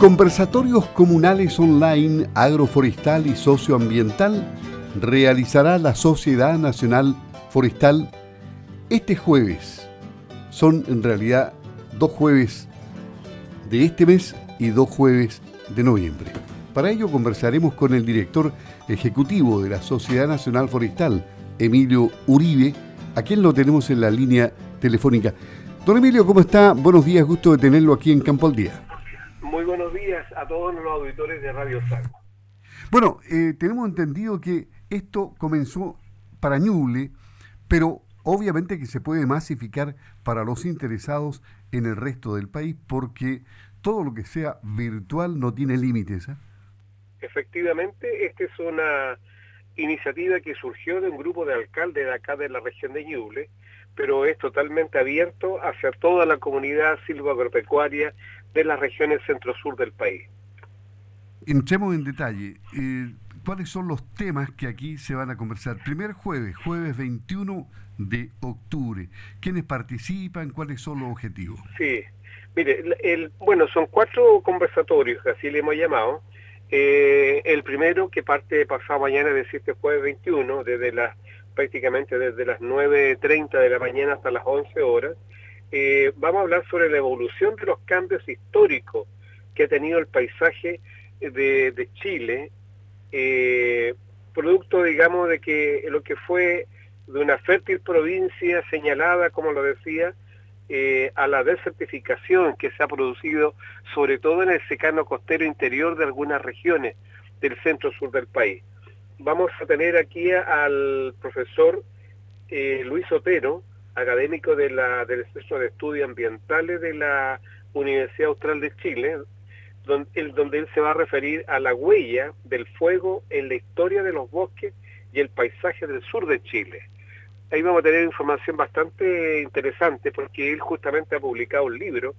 Conversatorios comunales online, agroforestal y socioambiental realizará la Sociedad Nacional Forestal este jueves. Son en realidad dos jueves de este mes y dos jueves de noviembre. Para ello conversaremos con el director ejecutivo de la Sociedad Nacional Forestal, Emilio Uribe, a quien lo tenemos en la línea telefónica. Don Emilio, ¿cómo está? Buenos días, gusto de tenerlo aquí en Campo al Día. Muy buenos días a todos los auditores de Radio Sago. Bueno, eh, tenemos entendido que esto comenzó para Ñuble, pero obviamente que se puede masificar para los interesados en el resto del país porque todo lo que sea virtual no tiene límites. ¿eh? Efectivamente, esta es una iniciativa que surgió de un grupo de alcaldes de acá de la región de Ñuble, pero es totalmente abierto hacia toda la comunidad silvagropecuaria de las regiones centro-sur del país. Entremos en detalle. Eh, ¿Cuáles son los temas que aquí se van a conversar? Primer jueves, jueves 21 de octubre. ¿Quiénes participan? ¿Cuáles son los objetivos? Sí, mire, el, bueno, son cuatro conversatorios, así le hemos llamado. Eh, el primero que parte pasado mañana, de este jueves 21, desde las prácticamente desde las 9.30 de la mañana hasta las 11 horas, eh, vamos a hablar sobre la evolución de los cambios históricos que ha tenido el paisaje de, Chile, eh, producto, digamos, de que lo que fue de una fértil provincia señalada, como lo decía, eh, a la desertificación que se ha producido sobre todo en el secano costero interior de algunas regiones del centro-sur del país. Vamos a tener aquí al profesor Luis Otero, académico de la, del Centro de Estudios Ambientales de la Universidad Austral de Chile, donde, donde él se va a referir a la huella del fuego en la historia de los bosques y el paisaje del sur de Chile. Ahí vamos a tener información bastante interesante porque él justamente ha publicado un libro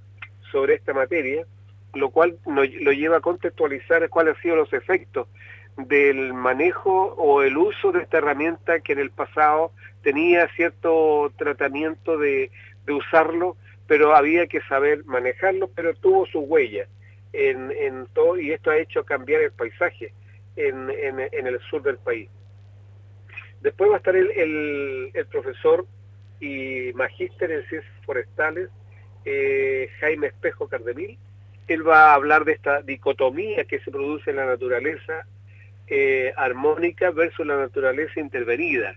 sobre esta materia, lo cual lo lleva a contextualizar cuáles han sido los efectos del manejo o el uso de esta herramienta que en el pasado tenía cierto tratamiento de, usarlo, pero había que saber manejarlo, pero tuvo su huella en, en todo y esto ha hecho cambiar el paisaje en, en, el sur del país. Después va a estar el, el, profesor y magíster en ciencias forestales, eh, Jaime Espejo Cardemil. Él va a hablar de esta dicotomía que se produce en la naturaleza eh, armónica versus la naturaleza intervenida.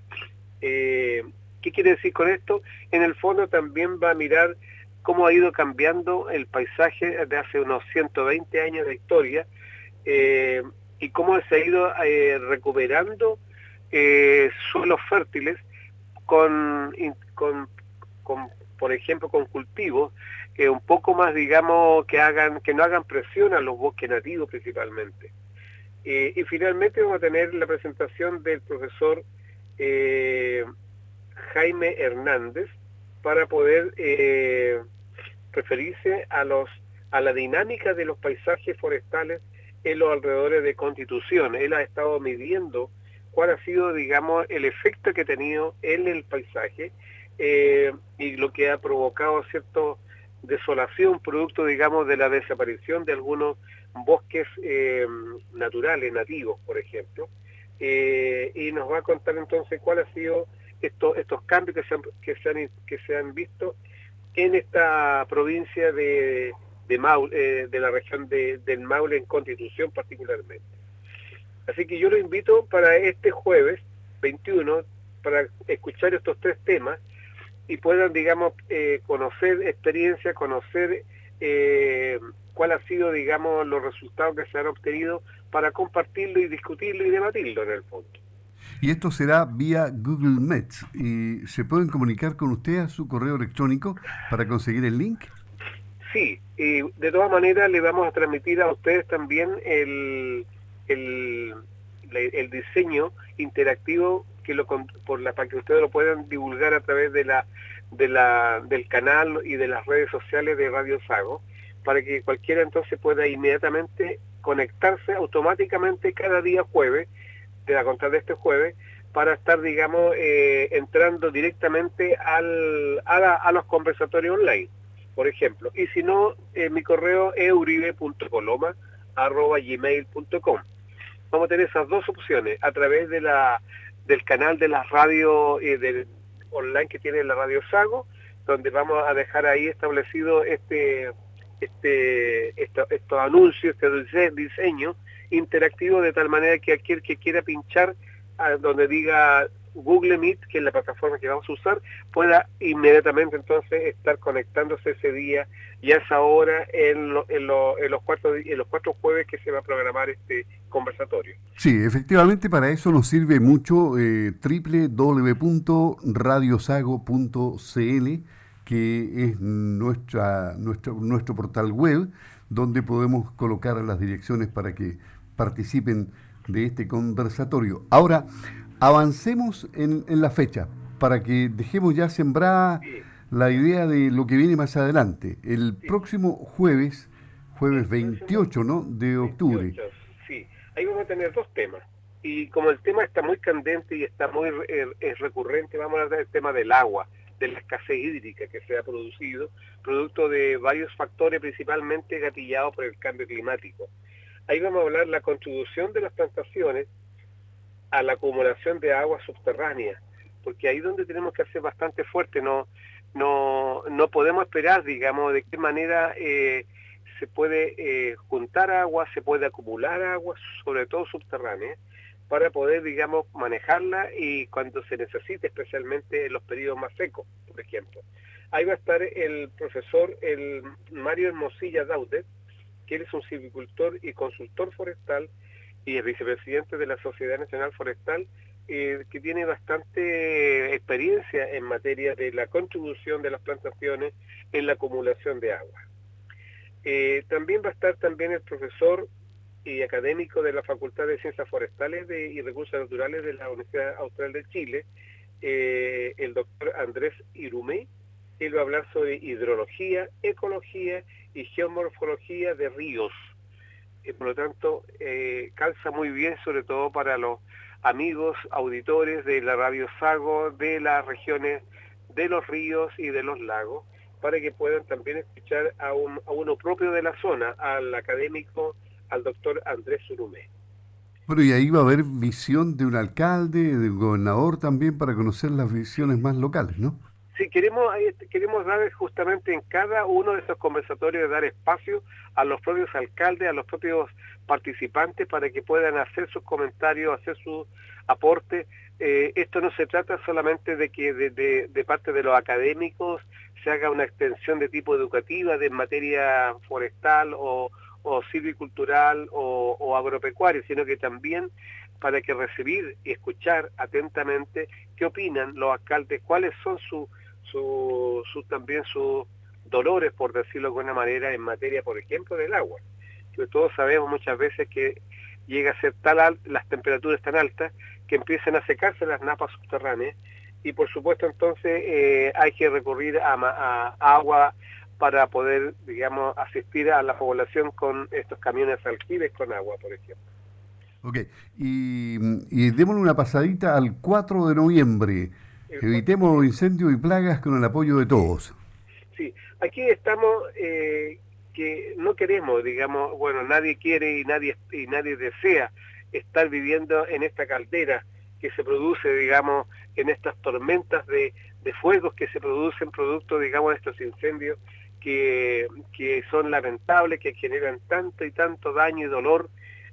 Eh, ¿Qué quiere decir con esto? En el fondo también va a mirar cómo ha ido cambiando el paisaje de hace unos 120 años de historia eh, y cómo se ha ido recuperando suelos fértiles con, con, por ejemplo, con cultivos que un poco más, digamos, que hagan que no hagan presión a los bosques nativos principalmente. Eh, y finalmente vamos a tener la presentación del profesor eh, Jaime Hernández para poder eh, referirse a, los, a la dinámica de los paisajes forestales en los alrededores de Constitución. Él ha estado midiendo cuál ha sido, digamos, el efecto que ha tenido en el paisaje y lo que ha provocado cierto desolación producto, digamos, de la desaparición de algunos bosques eh, naturales, nativos, por ejemplo, eh, y nos va a contar entonces cuál ha sido estos, estos cambios que se, han, que, se han, que se han visto en esta provincia de, de, eh, de la región de, del Maule en Constitución particularmente. Así que yo lo invito para este jueves 21 para escuchar estos tres temas y puedan, digamos, conocer experiencia, conocer eh, cuál ha sido, digamos, los resultados que se han obtenido para compartirlo y discutirlo y debatirlo en el fondo. Y esto será vía Google Meet. ¿Y se pueden comunicar con usted a su correo electrónico para conseguir el link? Sí, y de todas maneras le vamos a transmitir a ustedes también el, el, el diseño interactivo que lo, por la, para que ustedes lo puedan divulgar a través de la, de la, del canal y de las redes sociales de Radio Sago para que cualquiera entonces pueda inmediatamente conectarse automáticamente cada día jueves, de la contar de este jueves, para estar, digamos, eh, entrando directamente a, los conversatorios online. por ejemplo. Y si no, mi correo es uribe.coloma.gmail.com. Vamos a tener esas dos opciones a través del canal de la radio del online que tiene la Radio Sago, donde vamos a dejar ahí establecido este este, estos anuncios, este diseño interactivo de tal manera que aquel que quiera pinchar donde diga Google Meet, que es la plataforma que vamos a usar, pueda inmediatamente entonces estar conectándose ese día y a esa hora en, en, los, cuatro, en los cuatro jueves que se va a programar este conversatorio. Sí, efectivamente para eso nos sirve mucho eh, www.radiosago.cl que es nuestra, nuestro, nuestro portal web, donde podemos colocar las direcciones para que participen de este conversatorio. Ahora, avancemos en, la fecha, para que dejemos ya sembrada la idea de lo que viene más adelante. El próximo jueves, jueves 28 ¿no? de octubre. sí, ahí vamos a tener dos temas. Y como el tema está muy candente y está muy eh, es recurrente, vamos a hablar del tema del agua de la escasez hídrica que se ha producido, producto de varios factores principalmente gatillados por el cambio climático. Ahí vamos a hablar la contribución de las plantaciones a la acumulación de agua subterránea, porque ahí es donde tenemos que hacer bastante fuerte, no, no, no podemos esperar, digamos, de qué manera eh, se puede eh, juntar agua, se puede acumular agua, sobre todo subterránea, para poder, digamos, manejarla y cuando se necesite, especialmente en los periodos más secos, por ejemplo. Ahí va a estar el profesor el Mario Hermosilla Daudet, que él es un silvicultor y consultor forestal y es vicepresidente de la Sociedad Nacional Forestal, eh, que tiene bastante experiencia en materia de la contribución de las plantaciones en la acumulación de agua. Eh, también va a estar también el profesor y académico de la Facultad de Ciencias Forestales y Recursos Naturales de la Universidad Austral de Chile, eh, el doctor Andrés Irumé. Él va a hablar sobre hidrología, ecología y geomorfología de ríos. y por lo tanto, eh, calza muy bien, sobre todo para los amigos auditores de la Radio Sago, de las regiones de los ríos y de los lagos, para que puedan también escuchar a, a uno propio de la zona, al académico al doctor Andrés Surumé. Bueno, y ahí va a haber visión de un alcalde, de un gobernador también para conocer las visiones más locales, ¿no? Sí, queremos, queremos dar justamente en cada uno de esos conversatorios, dar espacio a los propios alcaldes, a los propios participantes para que puedan hacer sus comentarios, hacer su aporte. Eh, esto no se trata solamente de que de, de, parte de los académicos se haga una extensión de tipo educativa de materia forestal o, o silvicultural o, o agropecuario, sino que también para que recibir y escuchar atentamente qué opinan los alcaldes, cuáles son su, su, también sus dolores, por decirlo de alguna manera, en materia, por ejemplo, del agua. Que todos sabemos muchas veces que llega a ser tal las temperaturas tan altas que empiezan a secarse las napas subterráneas y por supuesto entonces eh, hay que recurrir a, a agua para poder, digamos, asistir a la población con estos camiones aljibes con agua, por ejemplo. Ok, y, y démosle una pasadita al 4 de noviembre. Evitemos incendios y plagas con el apoyo de todos. Sí, aquí estamos eh, que no queremos, digamos, bueno, nadie quiere y nadie, y nadie desea estar viviendo en esta caldera que se produce, digamos, en estas tormentas de, de fuegos que se producen producto, digamos, de estos incendios que, son lamentables, que generan tanto y tanto daño y dolor,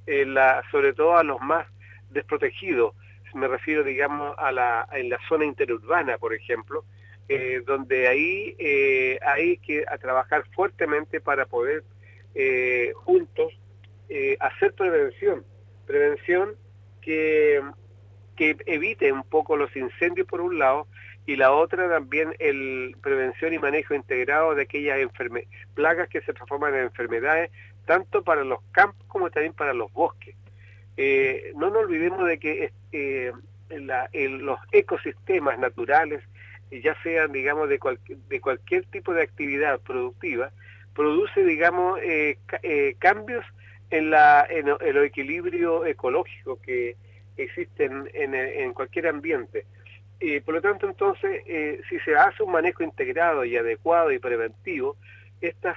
la, sobre todo a los más desprotegidos. Me refiero, digamos, a la, en la zona interurbana, por ejemplo, eh, donde ahí eh, hay que trabajar fuertemente para poder eh, juntos hacer prevención, prevención que, que evite un poco los incendios por un lado y la otra también el prevención y manejo integrado de aquellas plagas que se transforman en enfermedades, tanto para los campos como también para los bosques. Eh, no nos olvidemos de que eh, los ecosistemas naturales, ya sean, digamos, de, de cualquier tipo de actividad productiva, produce, digamos, eh, cambios en, la, en, el equilibrio ecológico que existe en, en cualquier ambiente por lo tanto, entonces, eh, si se hace un manejo integrado y adecuado y preventivo, estas,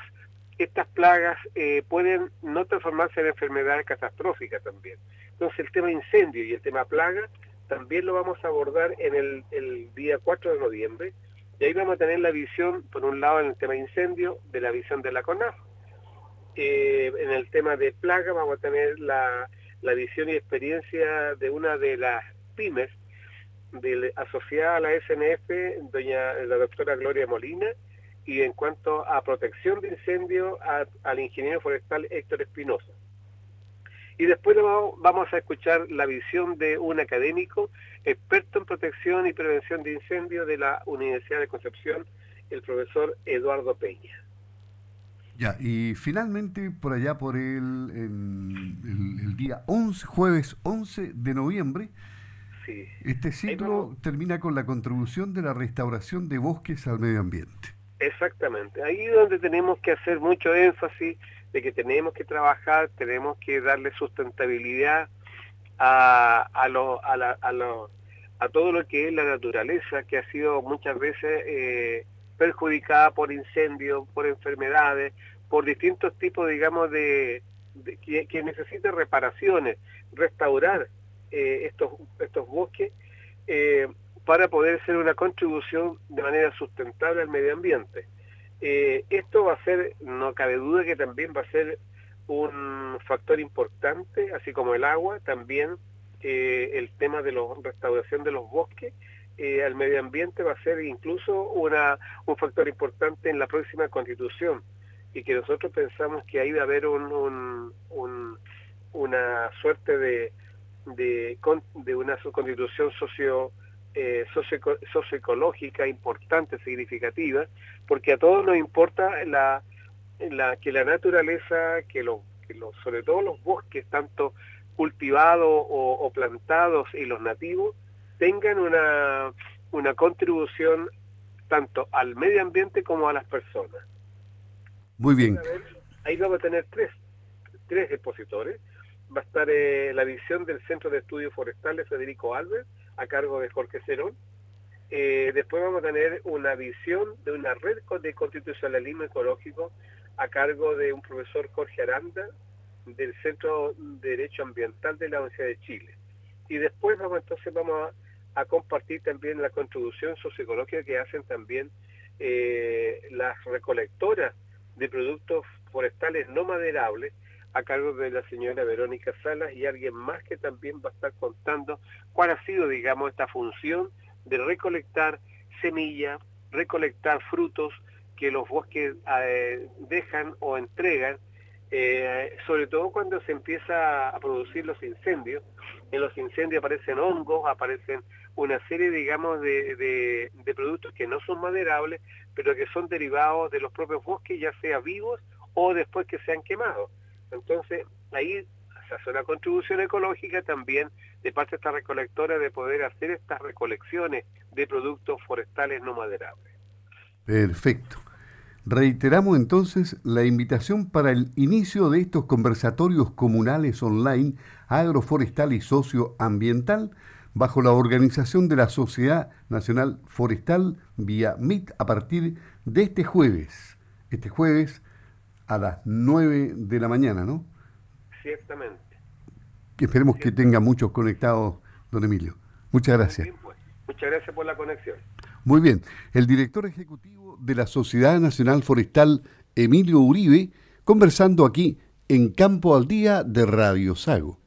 estas plagas eh, pueden no transformarse en enfermedades catastróficas también. Entonces, el tema incendio y el tema plaga también lo vamos a abordar en el, el día 4 de noviembre. Y ahí vamos a tener la visión, por un lado, en el tema incendio, de la visión de la CONAF. Eh, en el tema de plaga vamos a tener la, la visión y experiencia de una de las pymes de, asociada a la SNF, doña la doctora Gloria Molina, y en cuanto a protección de incendio, al ingeniero forestal Héctor Espinosa. Y después vamos a escuchar la visión de un académico experto en protección y prevención de incendios de la Universidad de Concepción, el profesor Eduardo Peña. Ya, y finalmente por allá por el, el, día 11, jueves 11 de noviembre, este ciclo termina con la contribución de la restauración de bosques al medio ambiente. Exactamente, ahí es donde tenemos que hacer mucho énfasis de que tenemos que trabajar, tenemos que darle sustentabilidad a, a, lo, a, la, a, lo, a todo lo que es la naturaleza, que ha sido muchas veces eh, perjudicada por incendios, por enfermedades, por distintos tipos, digamos, de, que, que necesita reparaciones, restaurar eh, estos, estos bosques eh, para poder ser una contribución de manera sustentable al medio ambiente. Eh, esto va a ser, no cabe duda que también va a ser un factor importante, así como el agua, también el tema de la restauración de los bosques al medio ambiente va a ser incluso una, un factor importante en la próxima constitución y que nosotros pensamos que ahí va a haber un, una suerte de, de, de una constitución socio, eh, socioecológica importante, significativa, porque a todos nos importa la, la, que la naturaleza, que, lo, que sobre todo los bosques, tanto cultivados o, plantados y los nativos, tengan una, una contribución tanto al medio ambiente como a las personas. Muy bien. Ahí vamos a tener tres, tres expositores va a estar eh, la visión del Centro de Estudios Forestales Federico Alves, a cargo de Jorge Cerón. Eh, después vamos a tener una visión de una red de constitucionalismo ecológico a cargo de un profesor Jorge Aranda del Centro de Derecho Ambiental de la Universidad de Chile. Y después vamos entonces vamos a, compartir también la contribución socioecológica que hacen también eh, las recolectoras de productos forestales no maderables a cargo de la señora Verónica Salas y alguien más que también va a estar contando cuál ha sido, digamos, esta función de recolectar semillas, recolectar frutos que los bosques eh, dejan o entregan, eh, sobre todo cuando se empieza a producir los incendios. En los incendios aparecen hongos, aparecen una serie, digamos, de, de, de productos que no son maderables, pero que son derivados de los propios bosques, ya sea vivos o después que se han quemado. Entonces, ahí se hace una contribución ecológica también de parte de esta recolectora de poder hacer estas recolecciones de productos forestales no maderables. Perfecto. Reiteramos entonces la invitación para el inicio de estos conversatorios comunales online agroforestal y socioambiental bajo la organización de la Sociedad Nacional Forestal vía MIT a partir de este jueves. Este jueves a las 9 de la mañana, ¿no? Ciertamente. Que esperemos que tenga muchos conectados, don Emilio. Muchas gracias. Pues. Muchas gracias por la conexión. Muy bien. El director ejecutivo de la Sociedad Nacional Forestal, Emilio Uribe, conversando aquí en Campo al Día de Radio Sago.